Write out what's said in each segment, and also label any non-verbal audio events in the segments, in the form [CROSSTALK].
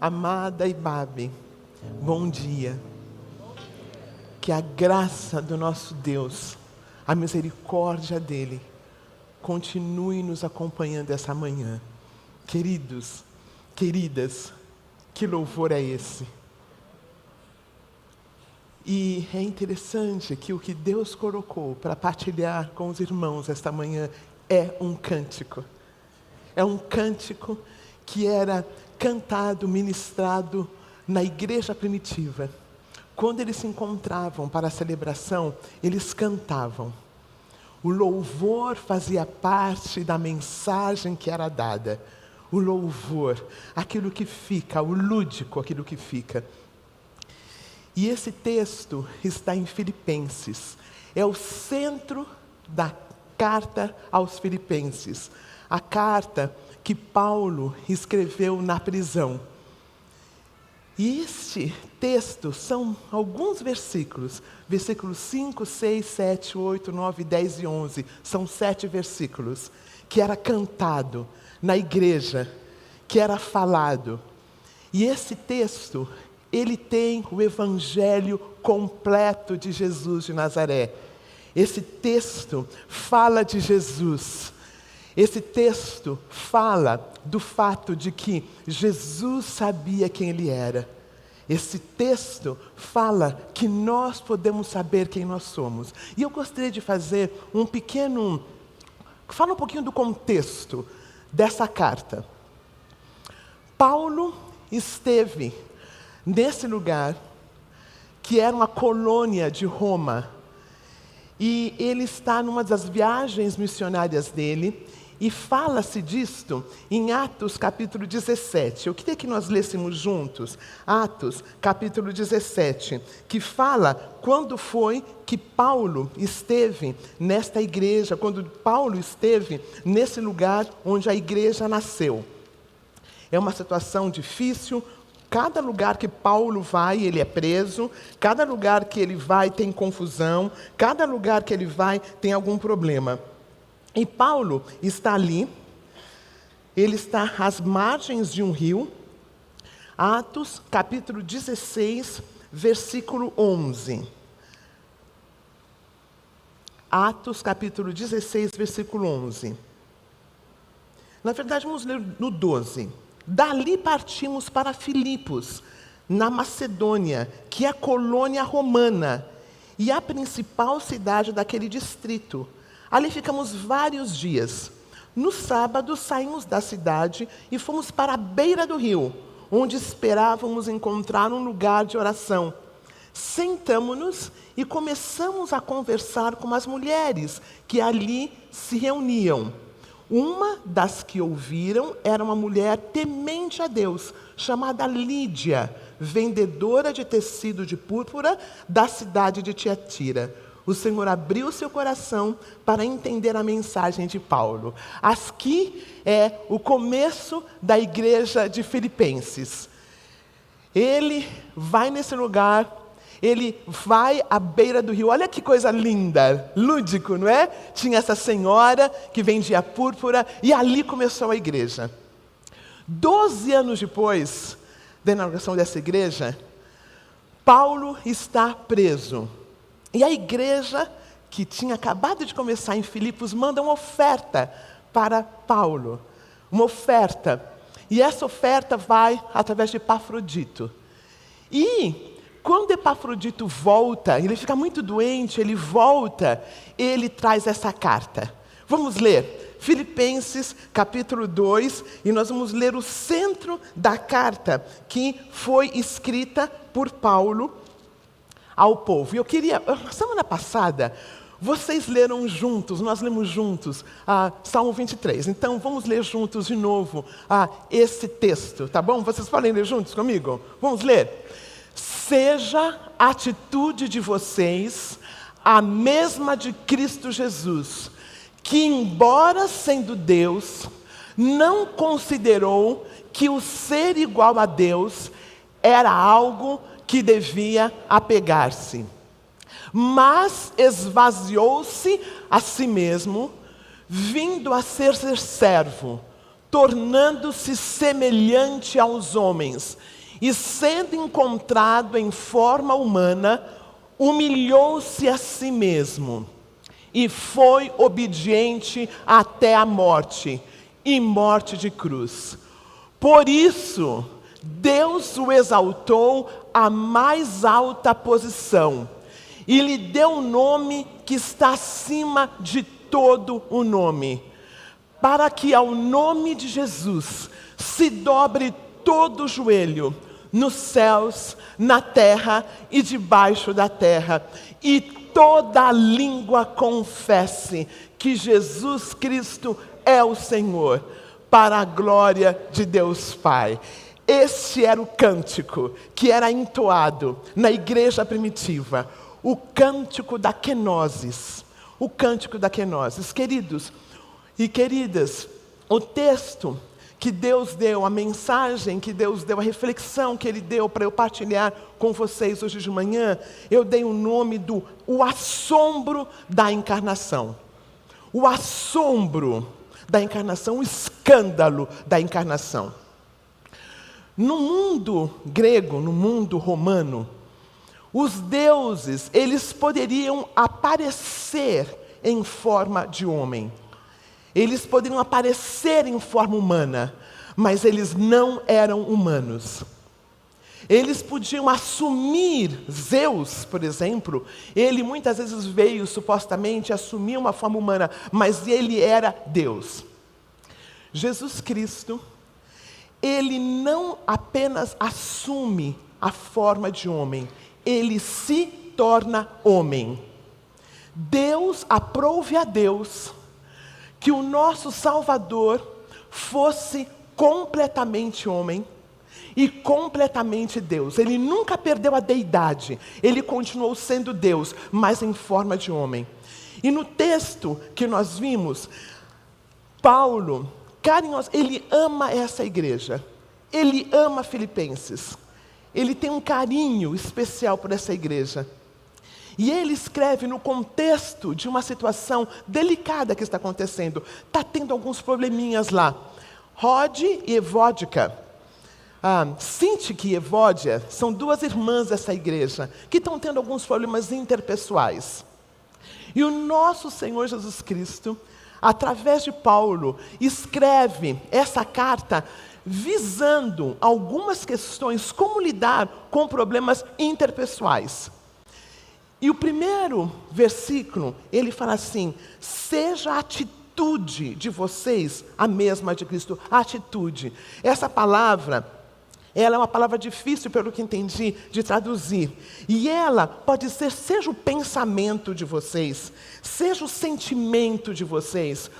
Amada Ibabe, bom dia. Que a graça do nosso Deus, a misericórdia dele, continue nos acompanhando essa manhã. Queridos, queridas, que louvor é esse? E é interessante que o que Deus colocou para partilhar com os irmãos esta manhã é um cântico. É um cântico que era cantado, ministrado na igreja primitiva. Quando eles se encontravam para a celebração, eles cantavam. O louvor fazia parte da mensagem que era dada. O louvor, aquilo que fica, o lúdico, aquilo que fica. E esse texto está em Filipenses. É o centro da carta aos Filipenses. A carta que Paulo escreveu na prisão. E este texto são alguns versículos, versículos 5, 6, 7, 8, 9, 10 e 11. São sete versículos que era cantado na igreja, que era falado. E esse texto ele tem o evangelho completo de Jesus de Nazaré. Esse texto fala de Jesus. Esse texto fala do fato de que Jesus sabia quem ele era. Esse texto fala que nós podemos saber quem nós somos. E eu gostaria de fazer um pequeno. Fala um pouquinho do contexto dessa carta. Paulo esteve nesse lugar, que era uma colônia de Roma. E ele está numa das viagens missionárias dele, e fala-se disto em Atos capítulo 17. Eu queria que nós lêssemos juntos Atos capítulo 17, que fala quando foi que Paulo esteve nesta igreja, quando Paulo esteve nesse lugar onde a igreja nasceu. É uma situação difícil, Cada lugar que Paulo vai, ele é preso. Cada lugar que ele vai tem confusão. Cada lugar que ele vai tem algum problema. E Paulo está ali. Ele está às margens de um rio. Atos, capítulo 16, versículo 11. Atos, capítulo 16, versículo 11. Na verdade, vamos ler no 12. Dali partimos para Filipos, na Macedônia, que é colônia romana e a principal cidade daquele distrito. Ali ficamos vários dias. No sábado saímos da cidade e fomos para a beira do rio, onde esperávamos encontrar um lugar de oração. Sentamos-nos e começamos a conversar com as mulheres que ali se reuniam. Uma das que ouviram era uma mulher temente a Deus, chamada Lídia, vendedora de tecido de púrpura da cidade de Tiatira. O Senhor abriu seu coração para entender a mensagem de Paulo. Aqui é o começo da igreja de Filipenses. Ele vai nesse lugar ele vai à beira do rio. Olha que coisa linda, lúdico, não é? Tinha essa senhora que vendia púrpura e ali começou a igreja. Doze anos depois da inauguração dessa igreja, Paulo está preso. E a igreja, que tinha acabado de começar em Filipos, manda uma oferta para Paulo. Uma oferta. E essa oferta vai através de Epafrodito. E quando Epafrodito volta, ele fica muito doente, ele volta, ele traz essa carta. Vamos ler Filipenses capítulo 2, e nós vamos ler o centro da carta que foi escrita por Paulo ao povo. E eu queria, semana passada, vocês leram juntos, nós lemos juntos ah, Salmo 23. Então vamos ler juntos de novo ah, esse texto, tá bom? Vocês podem ler juntos comigo? Vamos ler? Seja a atitude de vocês a mesma de Cristo Jesus, que, embora sendo Deus, não considerou que o ser igual a Deus era algo que devia apegar-se, mas esvaziou-se a si mesmo, vindo a ser, ser servo, tornando-se semelhante aos homens, e sendo encontrado em forma humana, humilhou-se a si mesmo e foi obediente até a morte e morte de cruz. Por isso, Deus o exaltou à mais alta posição e lhe deu um nome que está acima de todo o nome, para que ao nome de Jesus se dobre todo o joelho, nos céus, na terra e debaixo da terra, e toda língua confesse que Jesus Cristo é o Senhor, para a glória de Deus Pai. Este era o cântico que era entoado na igreja primitiva, o cântico da kenosis. O cântico da kenosis. Queridos e queridas, o texto que Deus deu, a mensagem que Deus deu, a reflexão que Ele deu para eu partilhar com vocês hoje de manhã, eu dei o nome do o assombro da encarnação. O assombro da encarnação, o escândalo da encarnação. No mundo grego, no mundo romano, os deuses, eles poderiam aparecer em forma de homem. Eles poderiam aparecer em forma humana, mas eles não eram humanos. Eles podiam assumir Zeus, por exemplo, ele muitas vezes veio supostamente assumir uma forma humana, mas ele era Deus. Jesus Cristo, ele não apenas assume a forma de homem, ele se torna homem. Deus aprove a Deus que o nosso Salvador fosse completamente homem e completamente Deus. Ele nunca perdeu a deidade, ele continuou sendo Deus, mas em forma de homem. E no texto que nós vimos, Paulo, carinhos, ele ama essa igreja, ele ama Filipenses, ele tem um carinho especial por essa igreja. E ele escreve no contexto de uma situação delicada que está acontecendo. Está tendo alguns probleminhas lá. Rod e Evódica. Ah, Sintik e Evódia são duas irmãs dessa igreja que estão tendo alguns problemas interpessoais. E o nosso Senhor Jesus Cristo, através de Paulo, escreve essa carta visando algumas questões, como lidar com problemas interpessoais. E o primeiro versículo, ele fala assim: seja a atitude de vocês a mesma de Cristo. atitude. Essa palavra, ela é uma palavra difícil, pelo que entendi, de traduzir. E ela pode ser, seja o pensamento de vocês, seja o sentimento de vocês.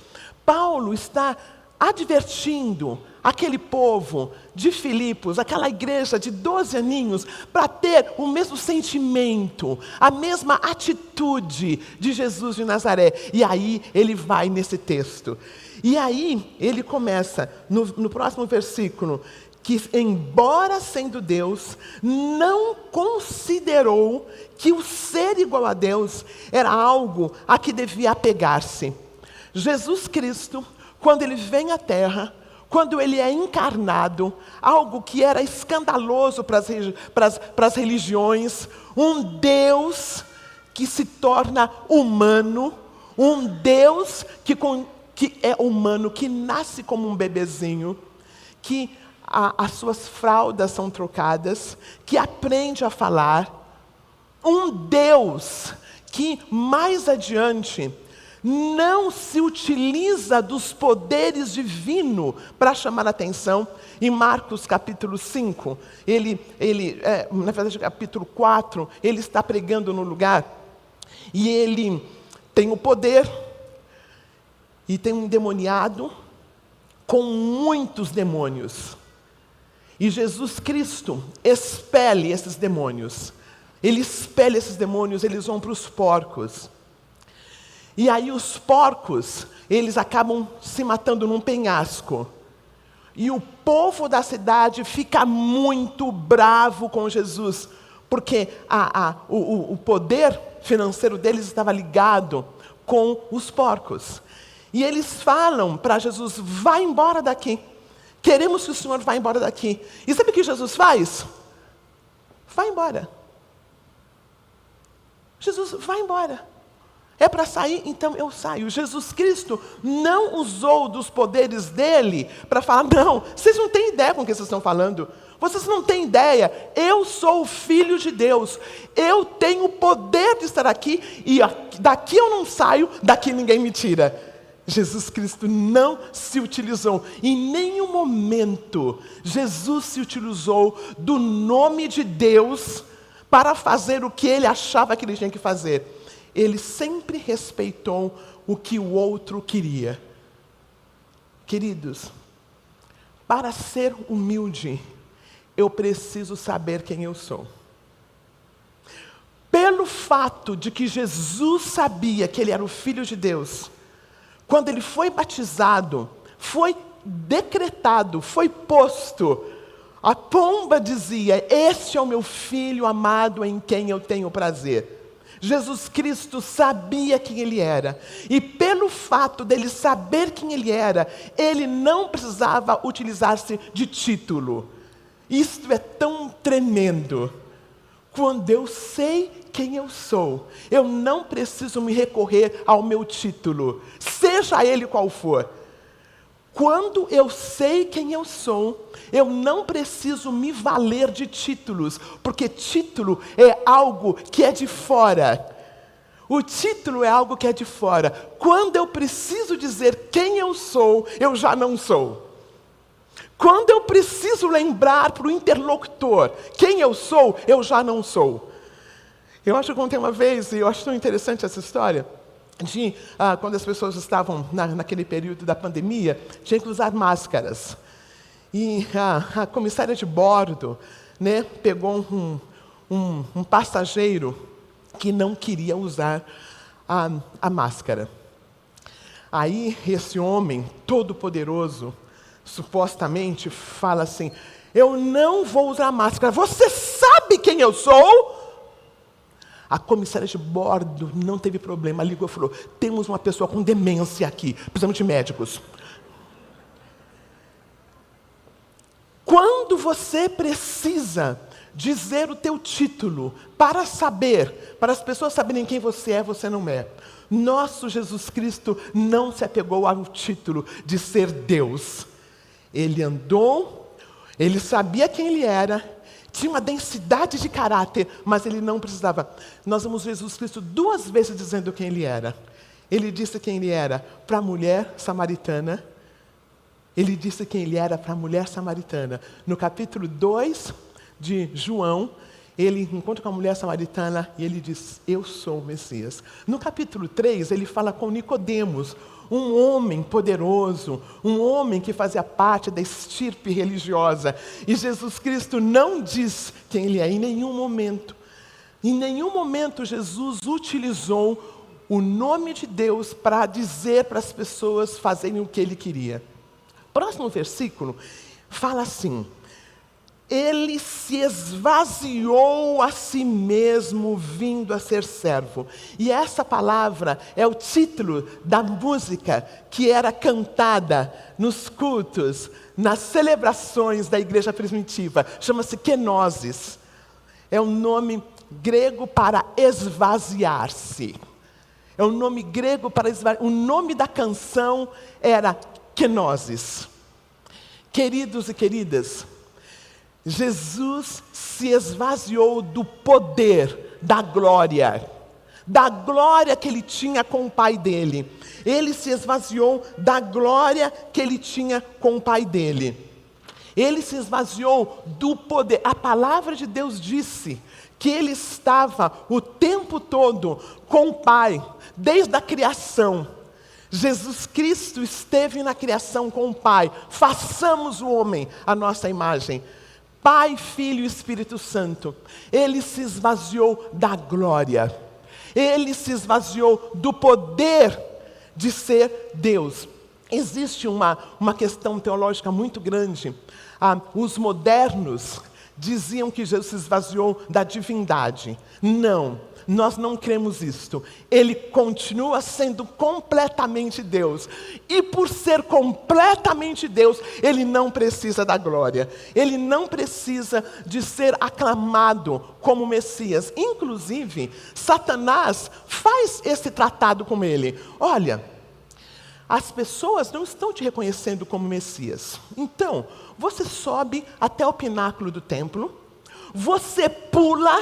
Paulo está advertindo aquele povo de Filipos, aquela igreja de 12 aninhos, para ter o mesmo sentimento, a mesma atitude de Jesus de Nazaré. E aí ele vai nesse texto. E aí ele começa, no, no próximo versículo, que, embora sendo Deus, não considerou que o ser igual a Deus era algo a que devia apegar-se. Jesus Cristo quando ele vem à terra, quando ele é encarnado, algo que era escandaloso para as, para as, para as religiões, um Deus que se torna humano, um Deus que, que é humano, que nasce como um bebezinho, que a, as suas fraldas são trocadas, que aprende a falar, um Deus que mais adiante não se utiliza dos poderes divinos para chamar atenção. Em Marcos capítulo 5, ele, ele é, na verdade, capítulo 4, ele está pregando no lugar e ele tem o poder e tem um endemoniado com muitos demônios. E Jesus Cristo expele esses demônios. Ele expele esses demônios, eles vão para os porcos. E aí os porcos, eles acabam se matando num penhasco. E o povo da cidade fica muito bravo com Jesus, porque a, a, o, o poder financeiro deles estava ligado com os porcos. E eles falam para Jesus: vai embora daqui. Queremos que o Senhor vá embora daqui. E sabe o que Jesus faz? Vai embora. Jesus, vai embora. É para sair, então eu saio. Jesus Cristo não usou dos poderes dele para falar, não, vocês não têm ideia com o que vocês estão falando. Vocês não têm ideia, eu sou o filho de Deus, eu tenho o poder de estar aqui e daqui eu não saio, daqui ninguém me tira. Jesus Cristo não se utilizou, em nenhum momento, Jesus se utilizou do nome de Deus para fazer o que ele achava que ele tinha que fazer. Ele sempre respeitou o que o outro queria. Queridos, para ser humilde, eu preciso saber quem eu sou. Pelo fato de que Jesus sabia que ele era o Filho de Deus, quando ele foi batizado, foi decretado, foi posto, a pomba dizia: Este é o meu filho amado em quem eu tenho prazer. Jesus Cristo sabia quem ele era, e pelo fato dele saber quem ele era, ele não precisava utilizar-se de título. Isto é tão tremendo. Quando eu sei quem eu sou, eu não preciso me recorrer ao meu título, seja ele qual for. Quando eu sei quem eu sou, eu não preciso me valer de títulos, porque título é algo que é de fora. O título é algo que é de fora. Quando eu preciso dizer quem eu sou, eu já não sou. Quando eu preciso lembrar para o interlocutor quem eu sou, eu já não sou. Eu acho que contei uma vez, e eu acho tão interessante essa história, de ah, quando as pessoas estavam na, naquele período da pandemia, tinha que usar máscaras. E a, a comissária de bordo né, pegou um, um, um passageiro que não queria usar a, a máscara. Aí esse homem todo poderoso supostamente fala assim: Eu não vou usar máscara. Você sabe quem eu sou? A comissária de bordo não teve problema, ligou e falou: Temos uma pessoa com demência aqui, precisamos de médicos. Quando você precisa dizer o teu título para saber, para as pessoas saberem quem você é, você não é. Nosso Jesus Cristo não se apegou ao título de ser Deus. Ele andou, ele sabia quem ele era, tinha uma densidade de caráter, mas ele não precisava. Nós vemos Jesus Cristo duas vezes dizendo quem ele era. Ele disse quem ele era para a mulher samaritana. Ele disse quem ele era para a mulher samaritana. No capítulo 2 de João, ele encontra com a mulher samaritana e ele diz: Eu sou o Messias. No capítulo 3, ele fala com Nicodemos, um homem poderoso, um homem que fazia parte da estirpe religiosa. E Jesus Cristo não diz quem ele é em nenhum momento. Em nenhum momento Jesus utilizou o nome de Deus para dizer para as pessoas fazerem o que ele queria. Próximo versículo fala assim: ele se esvaziou a si mesmo, vindo a ser servo. E essa palavra é o título da música que era cantada nos cultos, nas celebrações da igreja primitiva. Chama-se kenosis. É um nome grego para esvaziar-se. É um nome grego para esvaziar. O nome da canção era kenosis. Queridos e queridas, Jesus se esvaziou do poder, da glória, da glória que ele tinha com o pai dele. Ele se esvaziou da glória que ele tinha com o pai dele. Ele se esvaziou do poder. A palavra de Deus disse que ele estava o tempo todo com o Pai, desde a criação. Jesus Cristo esteve na criação com o Pai. Façamos o homem a nossa imagem. Pai, Filho e Espírito Santo, ele se esvaziou da glória, ele se esvaziou do poder de ser Deus. Existe uma, uma questão teológica muito grande. Ah, os modernos diziam que Jesus se esvaziou da divindade. Não, nós não cremos isto. Ele continua sendo completamente Deus. E por ser completamente Deus, ele não precisa da glória. Ele não precisa de ser aclamado como Messias. Inclusive, Satanás faz esse tratado com ele. Olha, as pessoas não estão te reconhecendo como Messias. Então, você sobe até o pináculo do templo, você pula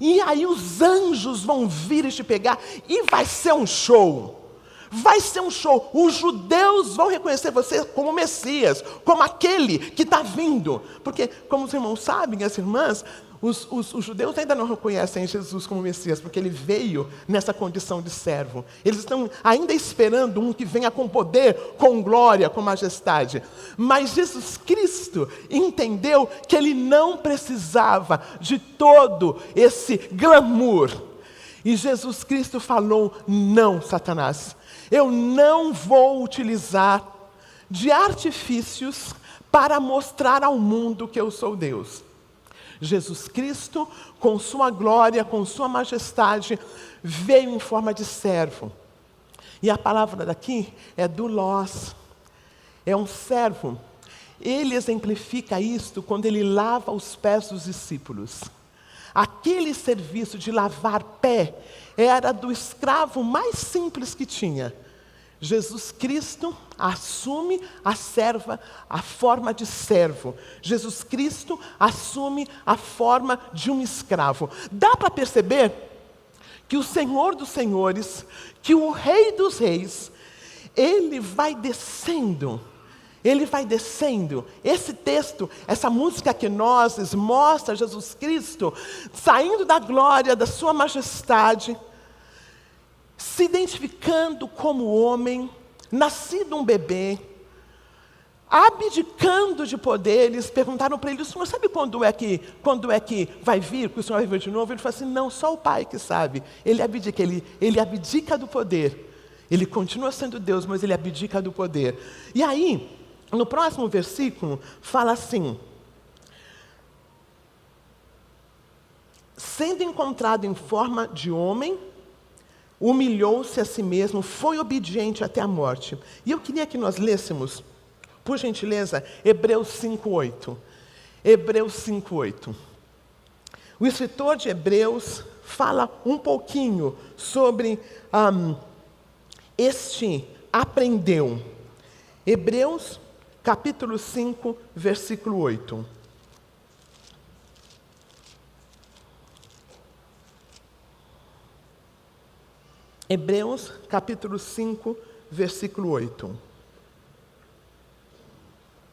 e aí os anjos vão vir e te pegar, e vai ser um show. Vai ser um show. Os judeus vão reconhecer você como Messias, como aquele que está vindo. Porque, como os irmãos sabem, as irmãs, os, os, os, judeus ainda não reconhecem Jesus como Messias, porque ele veio nessa condição de servo. Eles estão ainda esperando um que venha com poder, com glória, com majestade. Mas Jesus Cristo entendeu que ele não precisava de todo esse glamour. E Jesus Cristo falou: Não, Satanás, eu não vou utilizar de artifícios para mostrar ao mundo que eu sou Deus. Jesus Cristo, com sua glória, com sua majestade, veio em forma de servo. E a palavra daqui é do lós. É um servo. Ele exemplifica isto quando ele lava os pés dos discípulos. Aquele serviço de lavar pé era do escravo mais simples que tinha. Jesus Cristo assume a serva, a forma de servo. Jesus Cristo assume a forma de um escravo. Dá para perceber que o Senhor dos Senhores, que o Rei dos Reis, ele vai descendo. Ele vai descendo. Esse texto, essa música que nós mostra Jesus Cristo saindo da glória, da sua majestade se identificando como homem, nascido um bebê, abdicando de poderes, perguntaram para ele, o senhor sabe quando é que, quando é que vai vir, que o senhor vai vir de novo? Ele falou assim, não, só o pai que sabe. Ele abdica, ele, ele abdica do poder. Ele continua sendo Deus, mas ele abdica do poder. E aí, no próximo versículo, fala assim: sendo encontrado em forma de homem, humilhou-se a si mesmo, foi obediente até a morte. E eu queria que nós lêssemos, por gentileza, Hebreus 5:8. Hebreus 5:8. O escritor de Hebreus fala um pouquinho sobre um, este aprendeu. Hebreus capítulo 5, versículo 8. Hebreus capítulo 5, versículo 8.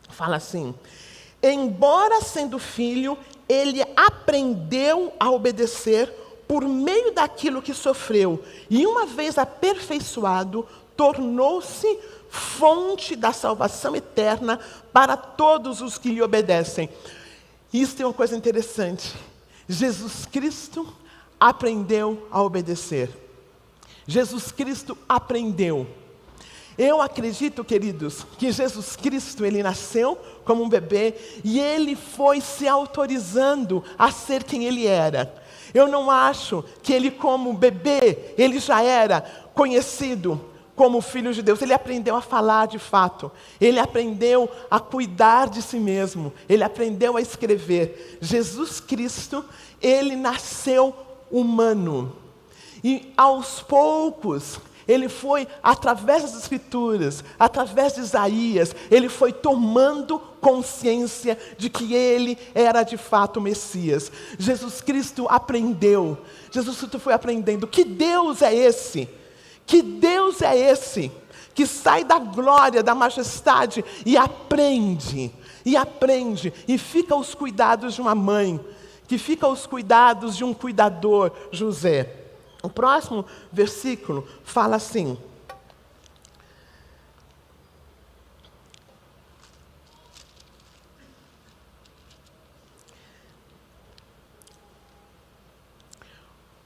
Fala assim: Embora sendo filho, ele aprendeu a obedecer por meio daquilo que sofreu, e uma vez aperfeiçoado, tornou-se fonte da salvação eterna para todos os que lhe obedecem. Isso é uma coisa interessante. Jesus Cristo aprendeu a obedecer. Jesus Cristo aprendeu. Eu acredito, queridos, que Jesus Cristo, ele nasceu como um bebê e ele foi se autorizando a ser quem ele era. Eu não acho que ele, como bebê, ele já era conhecido como filho de Deus. Ele aprendeu a falar de fato. Ele aprendeu a cuidar de si mesmo. Ele aprendeu a escrever. Jesus Cristo, ele nasceu humano. E aos poucos, ele foi, através das Escrituras, através de Isaías, ele foi tomando consciência de que ele era de fato o Messias. Jesus Cristo aprendeu, Jesus Cristo foi aprendendo que Deus é esse, que Deus é esse, que sai da glória, da majestade e aprende, e aprende, e fica aos cuidados de uma mãe, que fica aos cuidados de um cuidador, José. O próximo versículo fala assim: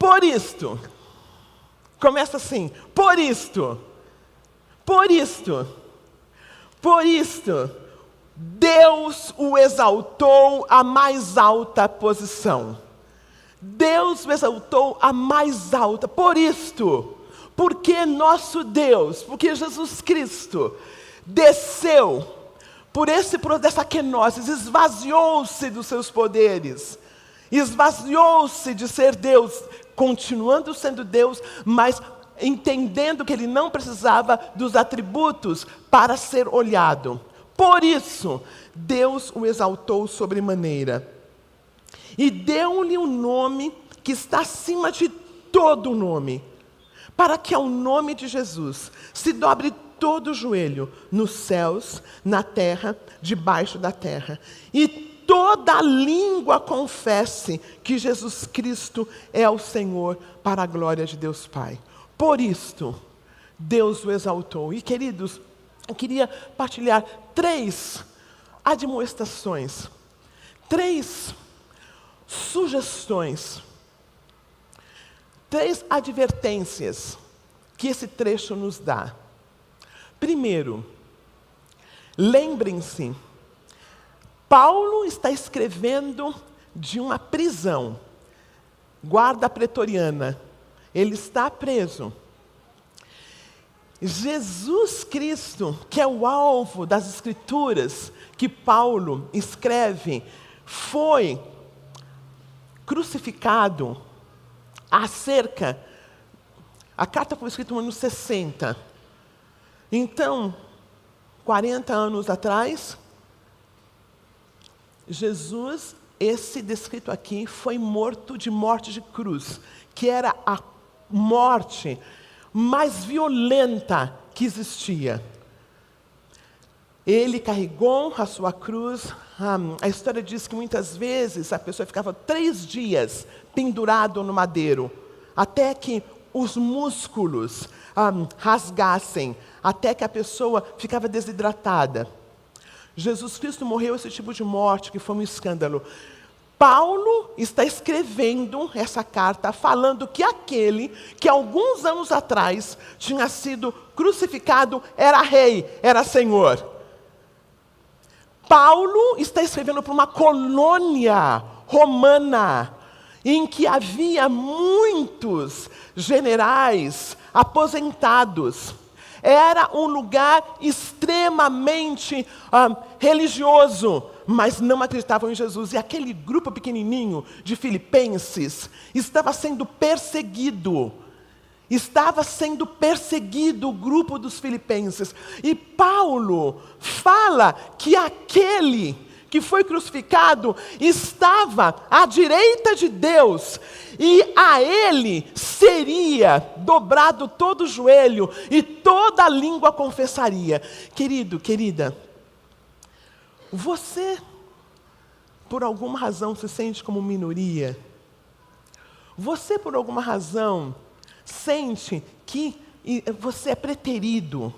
Por isto, começa assim: por isto, por isto, por isto, Deus o exaltou à mais alta posição. Deus o exaltou à mais alta. Por isto, porque nosso Deus, porque Jesus Cristo desceu por esse dessa kenosis, esvaziou-se dos seus poderes, esvaziou-se de ser Deus, continuando sendo Deus, mas entendendo que ele não precisava dos atributos para ser olhado. Por isso, Deus o exaltou sobremaneira e deu-lhe um nome que está acima de todo nome, para que ao nome de Jesus se dobre todo o joelho, nos céus, na terra, debaixo da terra, e toda língua confesse que Jesus Cristo é o Senhor, para a glória de Deus Pai. Por isto, Deus o exaltou. E queridos, eu queria partilhar três admoestações, três sugestões, três advertências que esse trecho nos dá. Primeiro, lembrem-se, Paulo está escrevendo de uma prisão, guarda pretoriana, ele está preso. Jesus Cristo, que é o alvo das Escrituras que Paulo escreve, foi crucificado há cerca. A carta foi escrita no ano 60. Então, 40 anos atrás, Jesus, esse descrito aqui, foi morto de morte de cruz, que era a morte mais violenta que existia. Ele carregou a sua cruz. A história diz que muitas vezes a pessoa ficava três dias pendurado no madeiro, até que os músculos rasgassem, até que a pessoa ficava desidratada. Jesus Cristo morreu esse tipo de morte, que foi um escândalo. Paulo está escrevendo essa carta falando que aquele que alguns anos atrás tinha sido crucificado era rei, era senhor. Paulo está escrevendo para uma colônia romana em que havia muitos generais aposentados. Era um lugar extremamente ah, religioso mas não acreditavam em Jesus. E aquele grupo pequenininho de filipenses estava sendo perseguido. Estava sendo perseguido o grupo dos filipenses. E Paulo fala que aquele que foi crucificado estava à direita de Deus, e a ele seria dobrado todo o joelho e toda a língua confessaria. Querido, querida, você, por alguma razão, se sente como minoria? Você, por alguma razão, sente que você é preterido?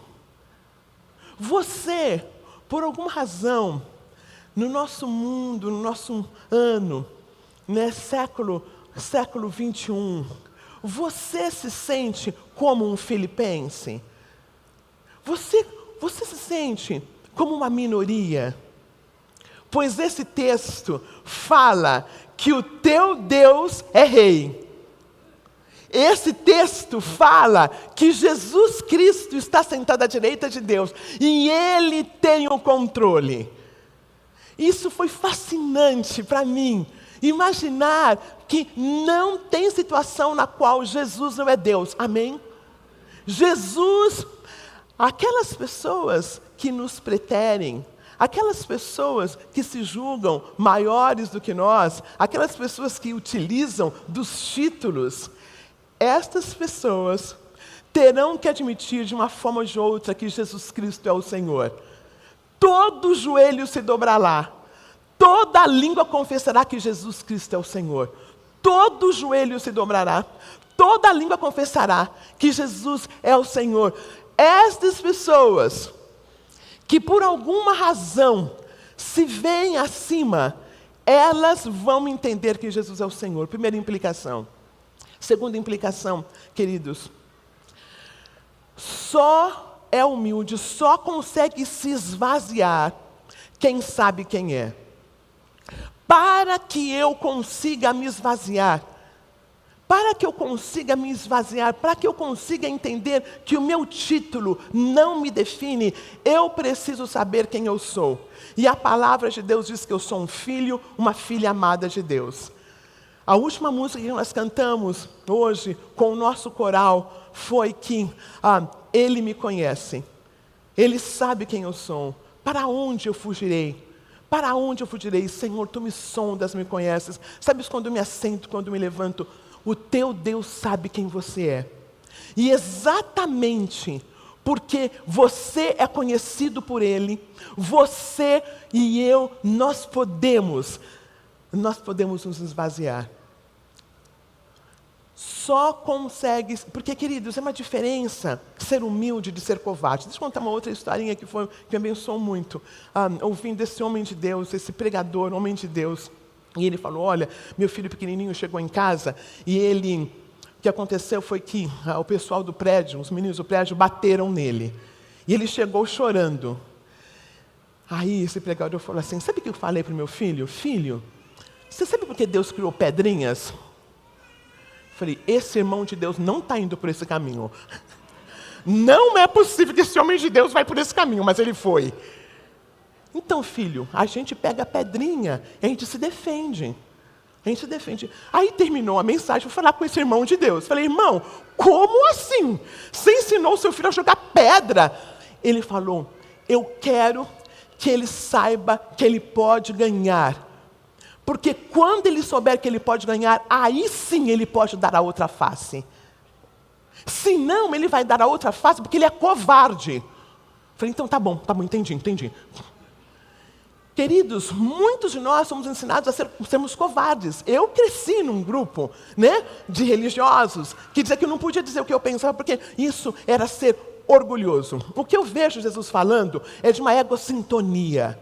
Você, por alguma razão, no nosso mundo, no nosso ano, né, século, século 21, você se sente como um filipense? Você, você se sente como uma minoria? Pois esse texto fala que o teu Deus é rei. Esse texto fala que Jesus Cristo está sentado à direita de Deus e Ele tem o controle. Isso foi fascinante para mim. Imaginar que não tem situação na qual Jesus não é Deus. Amém? Jesus, aquelas pessoas que nos preterem, Aquelas pessoas que se julgam maiores do que nós, aquelas pessoas que utilizam dos títulos, estas pessoas terão que admitir de uma forma ou de outra que Jesus Cristo é o Senhor. Todo joelho se dobrará, toda língua confessará que Jesus Cristo é o Senhor. Todo joelho se dobrará, toda língua confessará que Jesus é o Senhor. Estas pessoas que por alguma razão se veem acima, elas vão entender que Jesus é o Senhor. Primeira implicação. Segunda implicação, queridos, só é humilde, só consegue se esvaziar quem sabe quem é. Para que eu consiga me esvaziar, para que eu consiga me esvaziar, para que eu consiga entender que o meu título não me define, eu preciso saber quem eu sou. E a palavra de Deus diz que eu sou um filho, uma filha amada de Deus. A última música que nós cantamos hoje com o nosso coral foi que ah, Ele me conhece, Ele sabe quem eu sou, para onde eu fugirei? Para onde eu fugirei? Senhor, tu me sondas, me conheces. Sabes quando me assento, quando me levanto? O teu Deus sabe quem você é. E exatamente porque você é conhecido por Ele, você e eu, nós podemos, nós podemos nos esvaziar só consegue. Porque, queridos, é uma diferença ser humilde de ser covarde. Deixa eu contar uma outra historinha que, foi, que me abençoou muito. Ouvindo esse homem de Deus, esse pregador, homem de Deus. E ele falou: Olha, meu filho pequenininho chegou em casa e ele. O que aconteceu foi que ah, o pessoal do prédio, os meninos do prédio, bateram nele. E ele chegou chorando. Aí esse pregador falou assim: Sabe o que eu falei para o meu filho? Filho, você sabe por que Deus criou pedrinhas? Falei, esse irmão de Deus não está indo por esse caminho. Não é possível que esse homem de Deus vai por esse caminho, mas ele foi. Então, filho, a gente pega a pedrinha e a gente se defende. A gente se defende. Aí terminou a mensagem, vou falar com esse irmão de Deus. Falei, irmão, como assim? Você ensinou seu filho a jogar pedra? Ele falou, eu quero que ele saiba que ele pode ganhar porque quando ele souber que ele pode ganhar, aí sim ele pode dar a outra face. Se não, ele vai dar a outra face porque ele é covarde. Falei, então tá bom, tá bom, entendi, entendi. Queridos, muitos de nós somos ensinados a ser, sermos covardes. Eu cresci num grupo né, de religiosos que dizia que eu não podia dizer o que eu pensava, porque isso era ser orgulhoso. O que eu vejo Jesus falando é de uma egocintonia.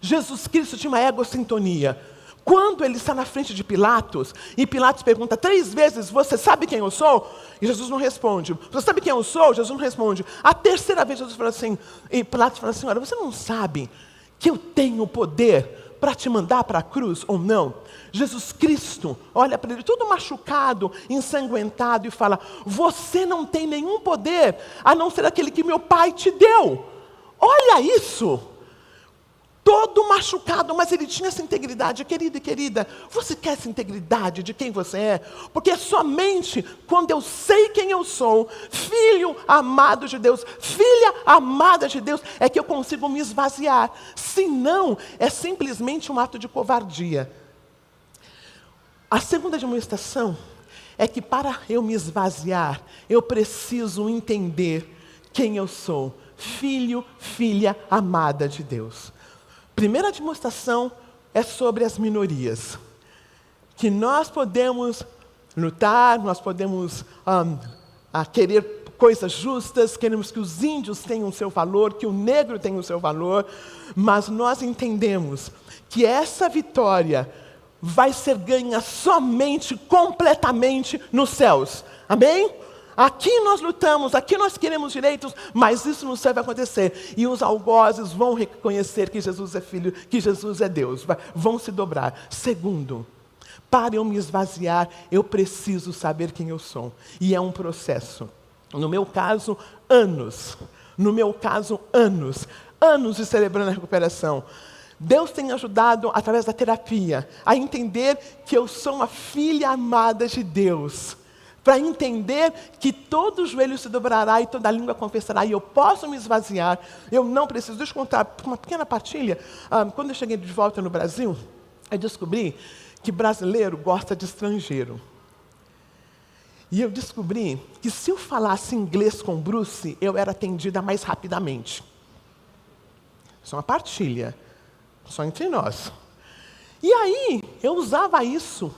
Jesus Cristo tinha uma egocintonia. Quando ele está na frente de Pilatos, e Pilatos pergunta três vezes: Você sabe quem eu sou? E Jesus não responde. Você sabe quem eu sou? Jesus não responde. A terceira vez, Jesus fala assim: E Pilatos fala assim: Olha, você não sabe que eu tenho poder para te mandar para a cruz ou não? Jesus Cristo olha para ele, todo machucado, ensanguentado, e fala: Você não tem nenhum poder a não ser aquele que meu pai te deu. Olha isso todo machucado, mas ele tinha essa integridade. Querida e querida, você quer essa integridade de quem você é? Porque somente quando eu sei quem eu sou, filho amado de Deus, filha amada de Deus, é que eu consigo me esvaziar. Se não, é simplesmente um ato de covardia. A segunda demonstração é que para eu me esvaziar, eu preciso entender quem eu sou. Filho, filha amada de Deus primeira demonstração é sobre as minorias. Que nós podemos lutar, nós podemos um, a querer coisas justas, queremos que os índios tenham o seu valor, que o negro tenha o seu valor, mas nós entendemos que essa vitória vai ser ganha somente, completamente nos céus. Amém? Aqui nós lutamos, aqui nós queremos direitos, mas isso não serve acontecer. E os algozes vão reconhecer que Jesus é filho, que Jesus é Deus, vão se dobrar. Segundo, para eu me esvaziar, eu preciso saber quem eu sou. E é um processo. No meu caso, anos. No meu caso, anos. Anos de celebrando a recuperação. Deus tem ajudado, através da terapia, a entender que eu sou uma filha amada de Deus para entender que todo joelho se dobrará e toda língua confessará, e eu posso me esvaziar, eu não preciso. Deixa eu contar uma pequena partilha. Ah, quando eu cheguei de volta no Brasil, eu descobri que brasileiro gosta de estrangeiro. E eu descobri que se eu falasse inglês com Bruce, eu era atendida mais rapidamente. Isso é uma partilha, só entre nós. E aí, eu usava isso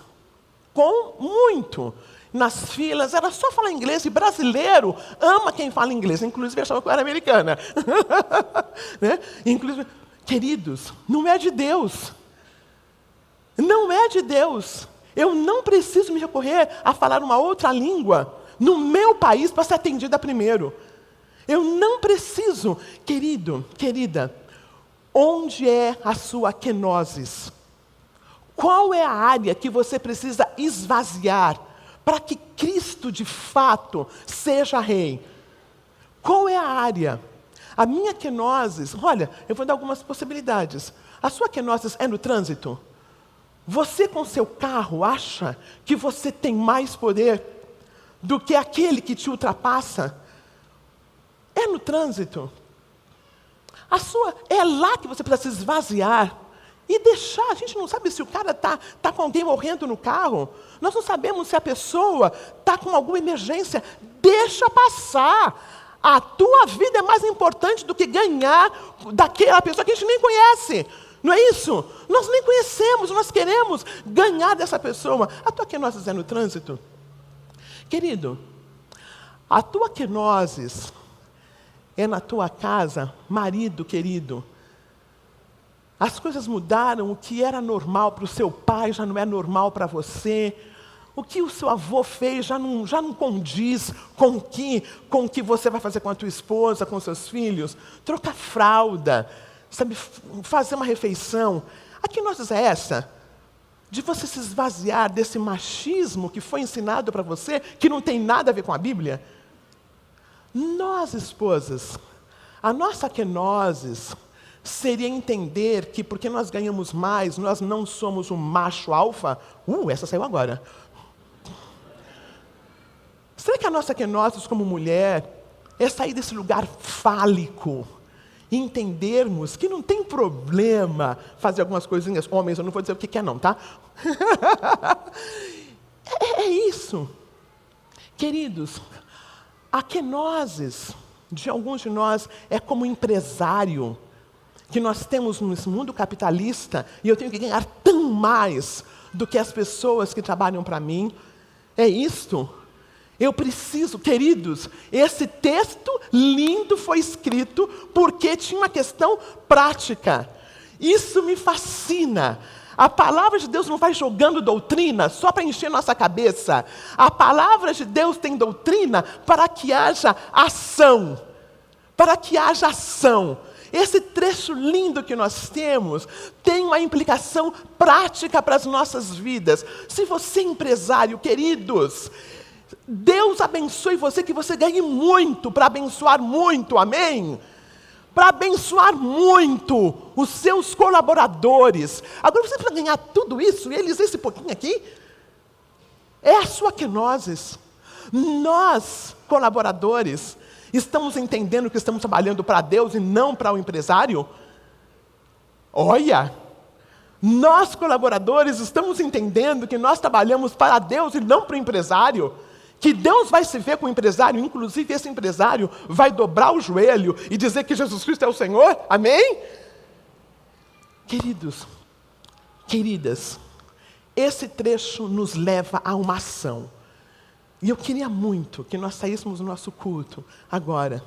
com muito nas filas, era só falar inglês, e brasileiro ama quem fala inglês, inclusive achava que eu era americana. [LAUGHS] né? Inclusive, queridos, não é de Deus. Não é de Deus. Eu não preciso me recorrer a falar uma outra língua no meu país para ser atendida primeiro. Eu não preciso, querido, querida, Onde é a sua kenosis? Qual é a área que você precisa esvaziar para que Cristo de fato seja rei? Qual é a área? A minha kenosis, olha, eu vou dar algumas possibilidades. A sua kenosis é no trânsito? Você com seu carro acha que você tem mais poder do que aquele que te ultrapassa? É no trânsito. A sua é lá que você precisa se esvaziar e deixar. A gente não sabe se o cara está tá com alguém morrendo no carro. Nós não sabemos se a pessoa está com alguma emergência. Deixa passar. A tua vida é mais importante do que ganhar daquela pessoa que a gente nem conhece. Não é isso? Nós nem conhecemos, nós queremos ganhar dessa pessoa. A tua quenose é no trânsito? Querido, a tua quenose é na tua casa, marido querido. As coisas mudaram, o que era normal para o seu pai já não é normal para você. O que o seu avô fez já não, já não condiz com o que, com que você vai fazer com a tua esposa, com seus filhos. Trocar fralda, sabe, fazer uma refeição. A que nós é essa? De você se esvaziar desse machismo que foi ensinado para você, que não tem nada a ver com a Bíblia? Nós, esposas, a nossa quenoses seria entender que porque nós ganhamos mais, nós não somos um macho alfa. Uh, essa saiu agora. Será que a nossa quenoses como mulher é sair desse lugar fálico? e entendermos que não tem problema fazer algumas coisinhas. Homens, eu não vou dizer o que é, não, tá? [LAUGHS] é, é isso. Queridos, a quenoses de alguns de nós é como empresário que nós temos nesse mundo capitalista e eu tenho que ganhar tão mais do que as pessoas que trabalham para mim. É isto. Eu preciso, queridos, esse texto lindo foi escrito porque tinha uma questão prática. Isso me fascina. A palavra de Deus não vai jogando doutrina só para encher nossa cabeça. A palavra de Deus tem doutrina para que haja ação. Para que haja ação. Esse trecho lindo que nós temos tem uma implicação prática para as nossas vidas. Se você é empresário, queridos, Deus abençoe você, que você ganhe muito para abençoar muito, amém? Para abençoar muito os seus colaboradores. Agora você precisa ganhar tudo isso, e eles esse pouquinho aqui, é a sua quenoses. Nós, colaboradores, estamos entendendo que estamos trabalhando para Deus e não para o empresário? Olha, nós, colaboradores, estamos entendendo que nós trabalhamos para Deus e não para o empresário que Deus vai se ver com o empresário, inclusive esse empresário vai dobrar o joelho e dizer que Jesus Cristo é o Senhor, amém? Queridos, queridas, esse trecho nos leva a uma ação. E eu queria muito que nós saíssemos do nosso culto agora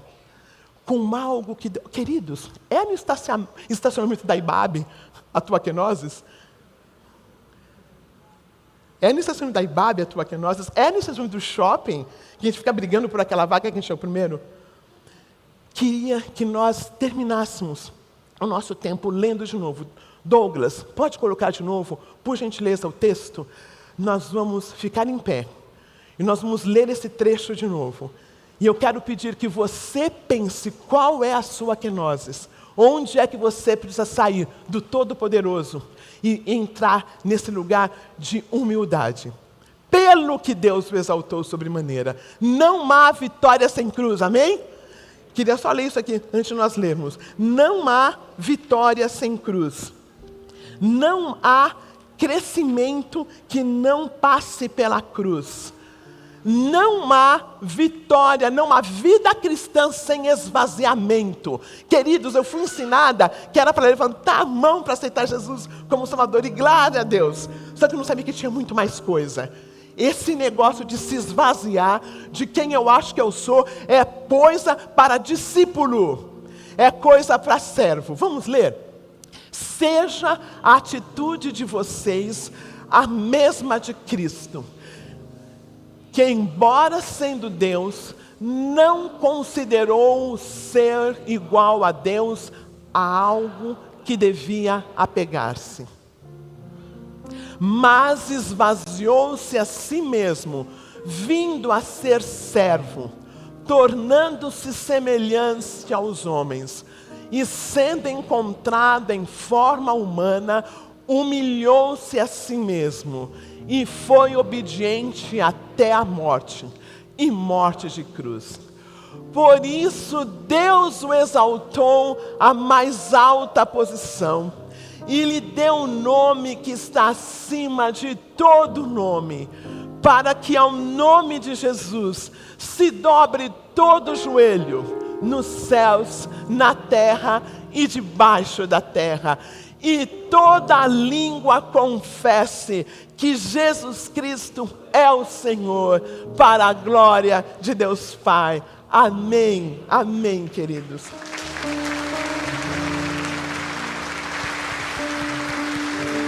com algo que. Queridos, é no estacionamento da IBAB a tua quenoses? É no estacionamento da Ibabe, a tua Quenoses, é no estacionamento do shopping, que a gente fica brigando por aquela vaga que a gente é o primeiro. Queria que nós terminássemos o nosso tempo lendo de novo. Douglas, pode colocar de novo, por gentileza, o texto? Nós vamos ficar em pé e nós vamos ler esse trecho de novo. E eu quero pedir que você pense qual é a sua quenoses. Onde é que você precisa sair do Todo-Poderoso e entrar nesse lugar de humildade. Pelo que Deus o exaltou sobremaneira. Não há vitória sem cruz, amém? Queria só ler isso aqui antes de nós lermos. Não há vitória sem cruz. Não há crescimento que não passe pela cruz. Não há vitória, não há vida cristã sem esvaziamento. Queridos, eu fui ensinada que era para levantar a mão para aceitar Jesus como Salvador e glória a Deus. Só que eu não sabia que tinha muito mais coisa. Esse negócio de se esvaziar de quem eu acho que eu sou é coisa para discípulo, é coisa para servo. Vamos ler? Seja a atitude de vocês a mesma de Cristo que, embora sendo Deus, não considerou ser igual a Deus a algo que devia apegar-se. Mas esvaziou-se a si mesmo, vindo a ser servo, tornando-se semelhante aos homens, e sendo encontrado em forma humana, humilhou-se a si mesmo e foi obediente até a morte e morte de cruz. Por isso Deus o exaltou à mais alta posição e lhe deu um nome que está acima de todo nome, para que ao nome de Jesus se dobre todo joelho, nos céus, na terra e debaixo da terra, e toda língua confesse que Jesus Cristo é o Senhor, para a glória de Deus Pai. Amém, amém, queridos.